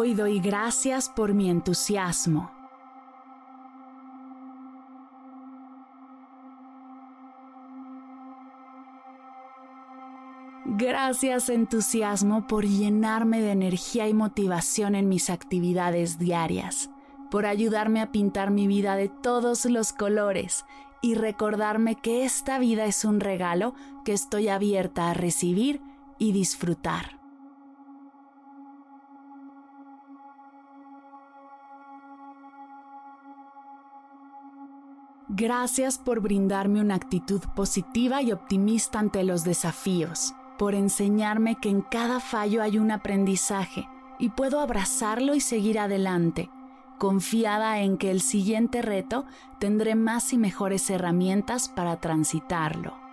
Hoy doy gracias por mi entusiasmo. Gracias entusiasmo por llenarme de energía y motivación en mis actividades diarias, por ayudarme a pintar mi vida de todos los colores y recordarme que esta vida es un regalo que estoy abierta a recibir y disfrutar. Gracias por brindarme una actitud positiva y optimista ante los desafíos, por enseñarme que en cada fallo hay un aprendizaje y puedo abrazarlo y seguir adelante, confiada en que el siguiente reto tendré más y mejores herramientas para transitarlo.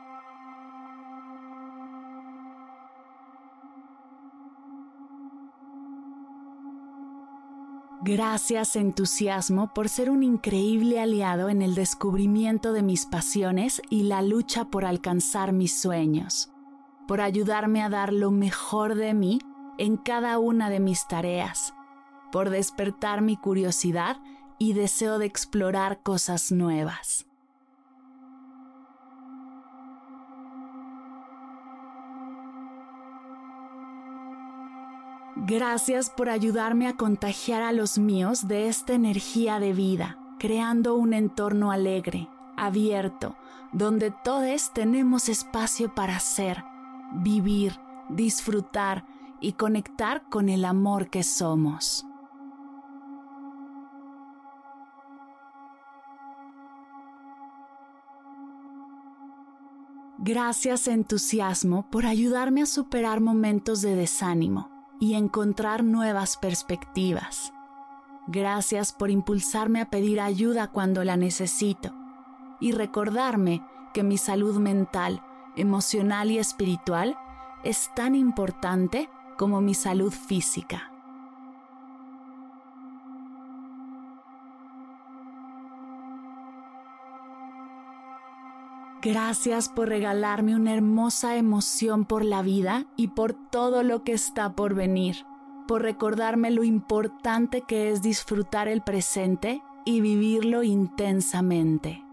Gracias entusiasmo por ser un increíble aliado en el descubrimiento de mis pasiones y la lucha por alcanzar mis sueños, por ayudarme a dar lo mejor de mí en cada una de mis tareas, por despertar mi curiosidad y deseo de explorar cosas nuevas. Gracias por ayudarme a contagiar a los míos de esta energía de vida, creando un entorno alegre, abierto, donde todos tenemos espacio para ser, vivir, disfrutar y conectar con el amor que somos. Gracias entusiasmo por ayudarme a superar momentos de desánimo y encontrar nuevas perspectivas. Gracias por impulsarme a pedir ayuda cuando la necesito y recordarme que mi salud mental, emocional y espiritual es tan importante como mi salud física. Gracias por regalarme una hermosa emoción por la vida y por todo lo que está por venir, por recordarme lo importante que es disfrutar el presente y vivirlo intensamente.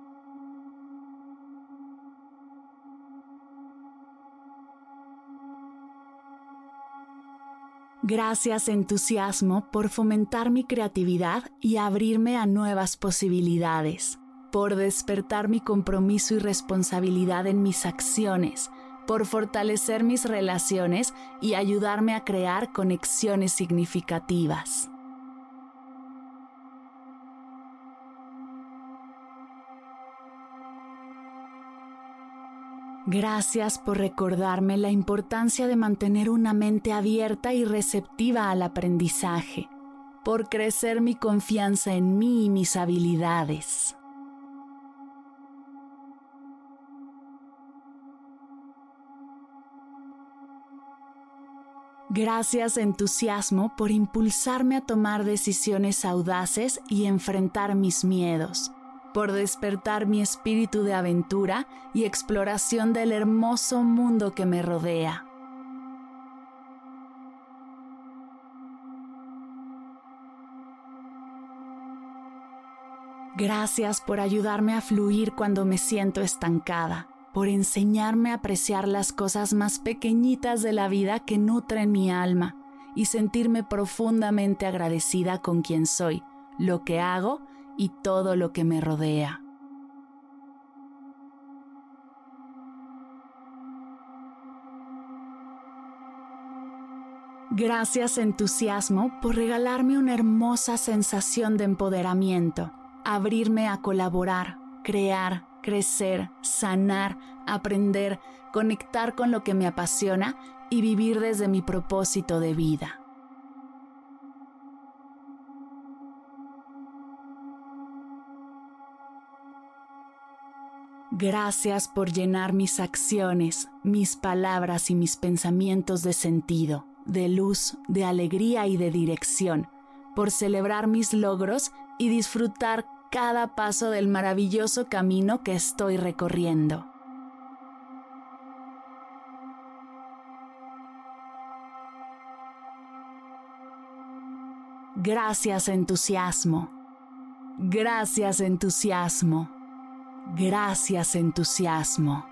Gracias entusiasmo por fomentar mi creatividad y abrirme a nuevas posibilidades por despertar mi compromiso y responsabilidad en mis acciones, por fortalecer mis relaciones y ayudarme a crear conexiones significativas. Gracias por recordarme la importancia de mantener una mente abierta y receptiva al aprendizaje, por crecer mi confianza en mí y mis habilidades. Gracias entusiasmo por impulsarme a tomar decisiones audaces y enfrentar mis miedos, por despertar mi espíritu de aventura y exploración del hermoso mundo que me rodea. Gracias por ayudarme a fluir cuando me siento estancada por enseñarme a apreciar las cosas más pequeñitas de la vida que nutren mi alma y sentirme profundamente agradecida con quien soy, lo que hago y todo lo que me rodea. Gracias entusiasmo por regalarme una hermosa sensación de empoderamiento, abrirme a colaborar, crear, crecer, sanar, aprender, conectar con lo que me apasiona y vivir desde mi propósito de vida. Gracias por llenar mis acciones, mis palabras y mis pensamientos de sentido, de luz, de alegría y de dirección, por celebrar mis logros y disfrutar cada paso del maravilloso camino que estoy recorriendo. Gracias entusiasmo. Gracias entusiasmo. Gracias entusiasmo.